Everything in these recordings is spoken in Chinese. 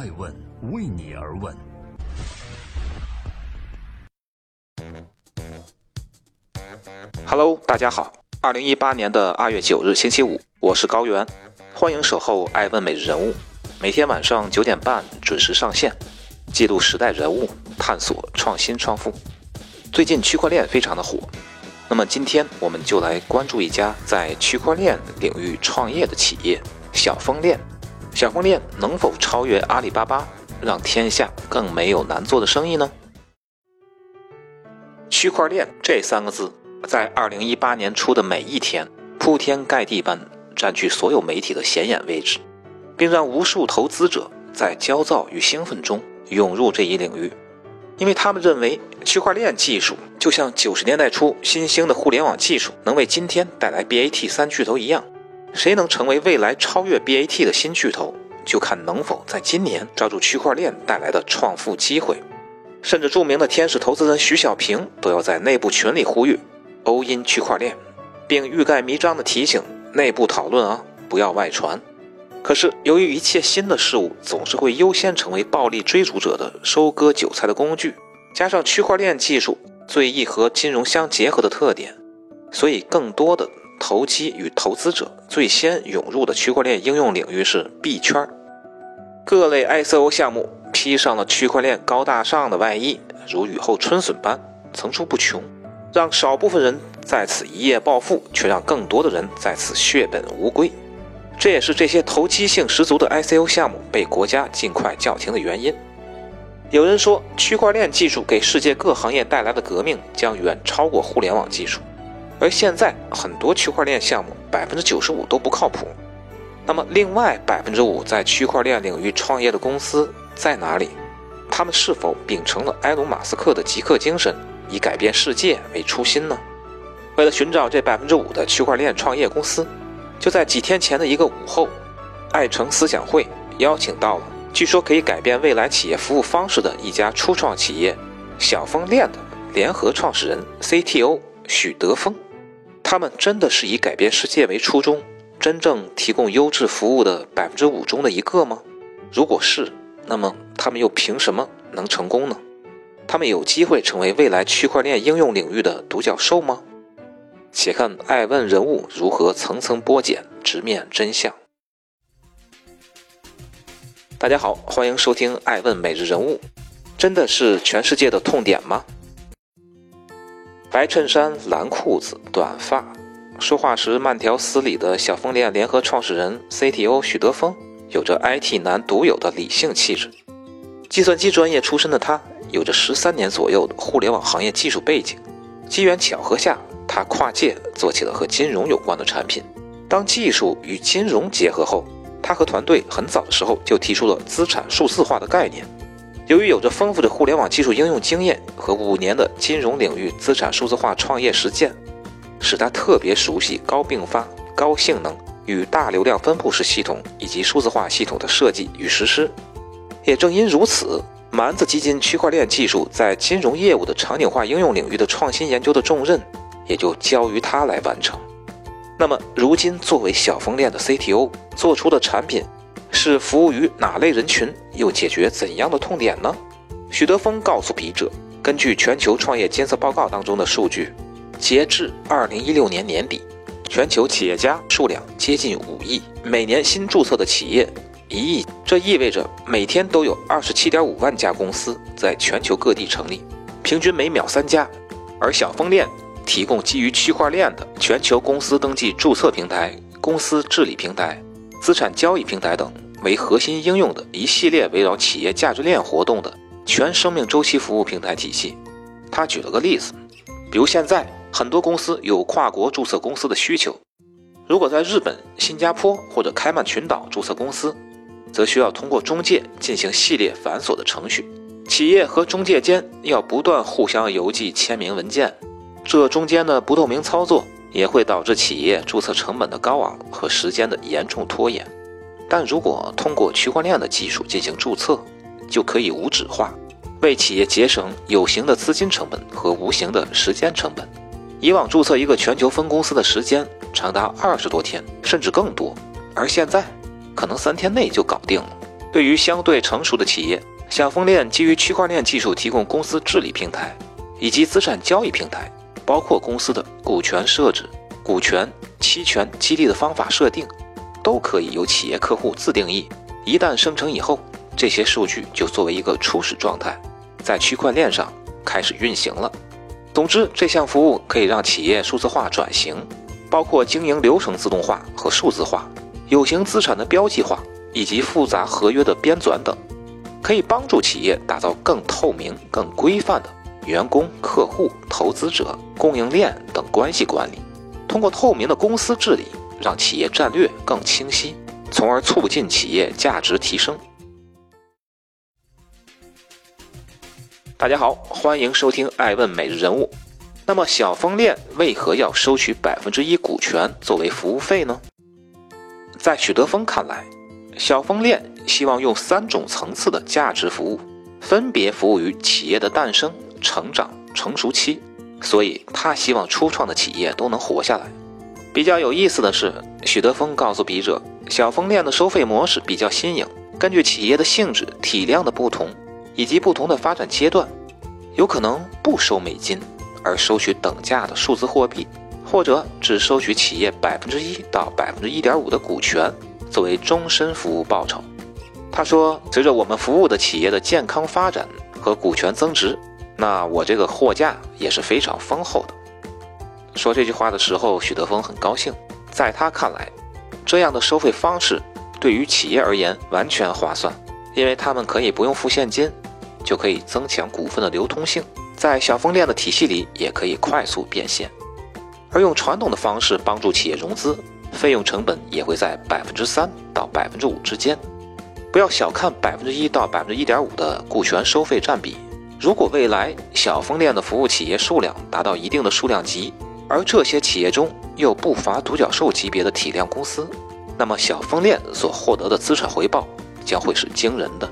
爱问为你而问。Hello，大家好。二零一八年的二月九日，星期五，我是高原，欢迎守候爱问每日人物，每天晚上九点半准时上线，记录时代人物，探索创新创富。最近区块链非常的火，那么今天我们就来关注一家在区块链领域创业的企业——小峰链。小峰链能否超越阿里巴巴，让天下更没有难做的生意呢？区块链这三个字。在二零一八年初的每一天，铺天盖地般占据所有媒体的显眼位置，并让无数投资者在焦躁与兴奋中涌入这一领域，因为他们认为区块链技术就像九十年代初新兴的互联网技术能为今天带来 BAT 三巨头一样，谁能成为未来超越 BAT 的新巨头，就看能否在今年抓住区块链带来的创富机会。甚至著名的天使投资人徐小平都要在内部群里呼吁。欧因区块链，并欲盖弥彰地提醒内部讨论啊，不要外传。可是由于一切新的事物总是会优先成为暴力追逐者的收割韭菜的工具，加上区块链技术最易和金融相结合的特点，所以更多的投机与投资者最先涌入的区块链应用领域是币圈。各类 ICO 项目披上了区块链高大上的外衣，如雨后春笋般层出不穷。让少部分人在此一夜暴富，却让更多的人在此血本无归。这也是这些投机性十足的 ICO 项目被国家尽快叫停的原因。有人说，区块链技术给世界各行业带来的革命将远超过互联网技术。而现在，很多区块链项目百分之九十五都不靠谱。那么，另外百分之五在区块链领域创业的公司在哪里？他们是否秉承了埃隆·马斯克的极客精神？以改变世界为初心呢？为了寻找这百分之五的区块链创业公司，就在几天前的一个午后，爱城思想会邀请到了据说可以改变未来企业服务方式的一家初创企业——小峰链的联合创始人 CTO 许德峰。他们真的是以改变世界为初衷，真正提供优质服务的百分之五中的一个吗？如果是，那么他们又凭什么能成功呢？他们有机会成为未来区块链应用领域的独角兽吗？且看爱问人物如何层层剥茧，直面真相。大家好，欢迎收听爱问每日人物。真的是全世界的痛点吗？白衬衫、蓝裤子、短发，说话时慢条斯理的小峰链联合创始人 CTO 许德峰，有着 IT 男独有的理性气质。计算机专业出身的他。有着十三年左右的互联网行业技术背景，机缘巧合下，他跨界做起了和金融有关的产品。当技术与金融结合后，他和团队很早的时候就提出了资产数字化的概念。由于有着丰富的互联网技术应用经验和五年的金融领域资产数字化创业实践，使他特别熟悉高并发、高性能与大流量分布式系统以及数字化系统的设计与实施。也正因如此。蛮子基金区块链技术在金融业务的场景化应用领域的创新研究的重任，也就交于他来完成。那么，如今作为小峰链的 CTO 做出的产品，是服务于哪类人群，又解决怎样的痛点呢？许德峰告诉笔者，根据全球创业监测报告当中的数据，截至2016年年底，全球企业家数量接近五亿，每年新注册的企业。一亿，这意味着每天都有二十七点五万家公司在全球各地成立，平均每秒三家。而小峰链提供基于区块链的全球公司登记注册平台、公司治理平台、资产交易平台等为核心应用的一系列围绕企业价值链活动的全生命周期服务平台体系。他举了个例子，比如现在很多公司有跨国注册公司的需求，如果在日本、新加坡或者开曼群岛注册公司。则需要通过中介进行系列繁琐的程序，企业和中介间要不断互相邮寄签名文件，这中间的不透明操作也会导致企业注册成本的高昂和时间的严重拖延。但如果通过区块链的技术进行注册，就可以无纸化，为企业节省有形的资金成本和无形的时间成本。以往注册一个全球分公司的时间长达二十多天，甚至更多，而现在。可能三天内就搞定了。对于相对成熟的企业，小峰链基于区块链技术提供公司治理平台以及资产交易平台，包括公司的股权设置、股权、期权激励的方法设定，都可以由企业客户自定义。一旦生成以后，这些数据就作为一个初始状态，在区块链上开始运行了。总之，这项服务可以让企业数字化转型，包括经营流程自动化和数字化、有形资产的标记化以及复杂合约的编纂等。可以帮助企业打造更透明、更规范的员工、客户、投资者、供应链等关系管理。通过透明的公司治理，让企业战略更清晰，从而促进企业价值提升。大家好，欢迎收听《爱问每日人物》。那么，小峰链为何要收取百分之一股权作为服务费呢？在许德峰看来，小峰链。希望用三种层次的价值服务，分别服务于企业的诞生、成长、成熟期，所以他希望初创的企业都能活下来。比较有意思的是，许德峰告诉笔者，小峰链的收费模式比较新颖，根据企业的性质、体量的不同，以及不同的发展阶段，有可能不收美金，而收取等价的数字货币，或者只收取企业百分之一到百分之一点五的股权，作为终身服务报酬。他说：“随着我们服务的企业的健康发展和股权增值，那我这个货架也是非常丰厚的。”说这句话的时候，许德峰很高兴。在他看来，这样的收费方式对于企业而言完全划算，因为他们可以不用付现金，就可以增强股份的流通性，在小风链的体系里也可以快速变现。而用传统的方式帮助企业融资，费用成本也会在百分之三到百分之五之间。不要小看百分之一到百分之一点五的股权收费占比。如果未来小风链的服务企业数量达到一定的数量级，而这些企业中又不乏独角兽级别的体量公司，那么小风链所获得的资产回报将会是惊人的。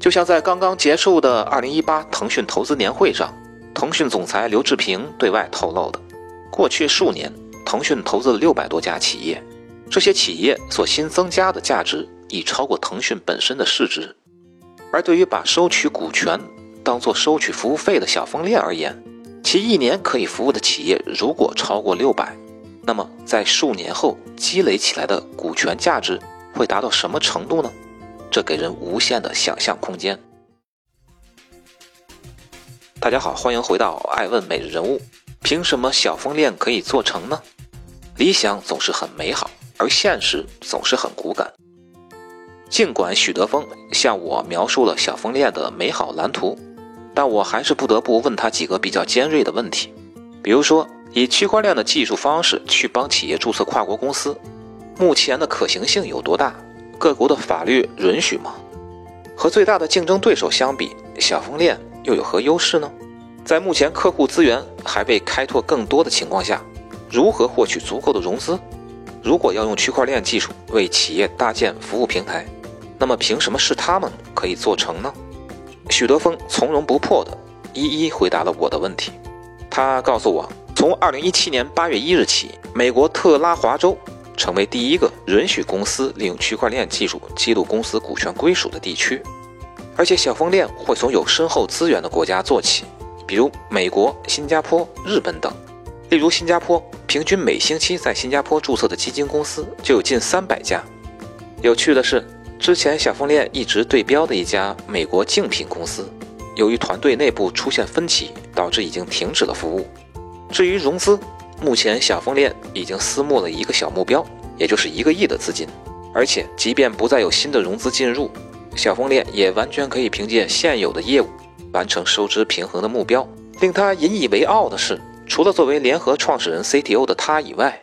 就像在刚刚结束的二零一八腾讯投资年会上，腾讯总裁刘志平对外透露的，过去数年腾讯投资了六百多家企业，这些企业所新增加的价值。已超过腾讯本身的市值，而对于把收取股权当做收取服务费的小风链而言，其一年可以服务的企业如果超过六百，那么在数年后积累起来的股权价值会达到什么程度呢？这给人无限的想象空间。大家好，欢迎回到爱问每日人物。凭什么小风链可以做成呢？理想总是很美好，而现实总是很骨感。尽管许德峰向我描述了小风链的美好蓝图，但我还是不得不问他几个比较尖锐的问题。比如说，以区块链的技术方式去帮企业注册跨国公司，目前的可行性有多大？各国的法律允许吗？和最大的竞争对手相比，小峰链又有何优势呢？在目前客户资源还未开拓更多的情况下，如何获取足够的融资？如果要用区块链技术为企业搭建服务平台，那么凭什么是他们可以做成呢？许德峰从容不迫地一一回答了我的问题。他告诉我，从2017年8月1日起，美国特拉华州成为第一个允许公司利用区块链技术记录公司股权归属的地区，而且小峰链会从有深厚资源的国家做起，比如美国、新加坡、日本等。例如，新加坡平均每星期在新加坡注册的基金公司就有近300家。有趣的是。之前小峰链一直对标的一家美国竞品公司，由于团队内部出现分歧，导致已经停止了服务。至于融资，目前小峰链已经私募了一个小目标，也就是一个亿的资金。而且，即便不再有新的融资进入，小峰链也完全可以凭借现有的业务完成收支平衡的目标。令他引以为傲的是，除了作为联合创始人 CTO 的他以外，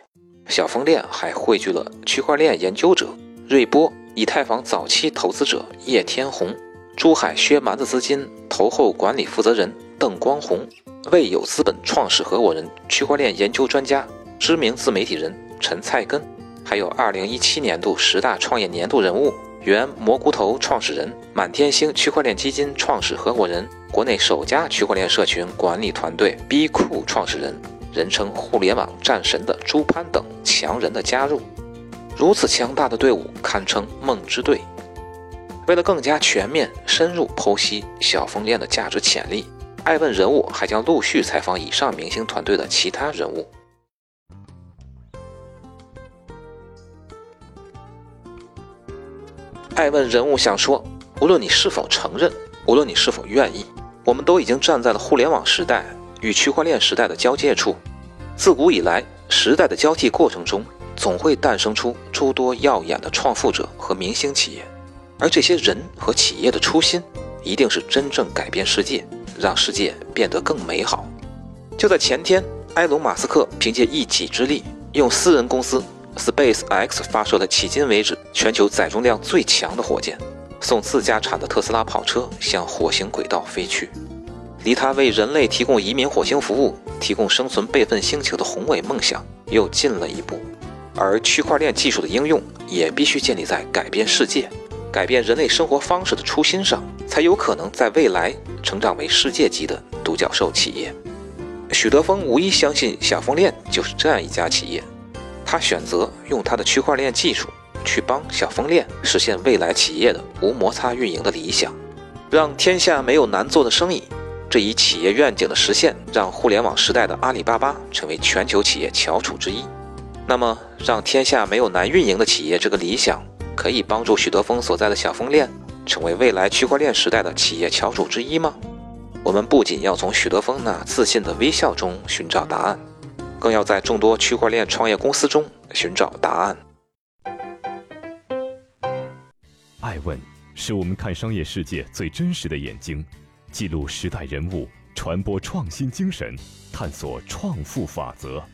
小峰链还汇聚了区块链研究者瑞波。以太坊早期投资者叶天红、珠海薛蛮子资金投后管理负责人邓光红、未有资本创始合伙人、区块链研究专家、知名自媒体人陈菜根，还有2017年度十大创业年度人物、原蘑菇头创始人、满天星区块链基金创始合伙人、国内首家区块链社群管理团队 B 库创始人，人称互联网战神的朱攀等强人的加入。如此强大的队伍堪称梦之队。为了更加全面、深入剖析小风链的价值潜力，爱问人物还将陆续采访以上明星团队的其他人物。爱问人物想说：无论你是否承认，无论你是否愿意，我们都已经站在了互联网时代与区块链时代的交界处。自古以来，时代的交替过程中，总会诞生出诸多耀眼的创富者和明星企业。而这些人和企业的初心，一定是真正改变世界，让世界变得更美好。就在前天，埃隆·马斯克凭借一己之力，用私人公司 Space X 发射了迄今为止全球载重量最强的火箭，送自家产的特斯拉跑车向火星轨道飞去，离他为人类提供移民火星服务、提供生存备份星球的宏伟梦想又近了一步。而区块链技术的应用，也必须建立在改变世界。改变人类生活方式的初心上，才有可能在未来成长为世界级的独角兽企业。许德峰无疑相信小风链就是这样一家企业，他选择用他的区块链技术去帮小风链实现未来企业的无摩擦运营的理想，让天下没有难做的生意。这一企业愿景的实现，让互联网时代的阿里巴巴成为全球企业翘楚之一。那么，让天下没有难运营的企业这个理想。可以帮助许德峰所在的小风链成为未来区块链时代的企业翘楚之一吗？我们不仅要从许德峰那自信的微笑中寻找答案，更要在众多区块链创业公司中寻找答案。爱问是我们看商业世界最真实的眼睛，记录时代人物，传播创新精神，探索创富法则。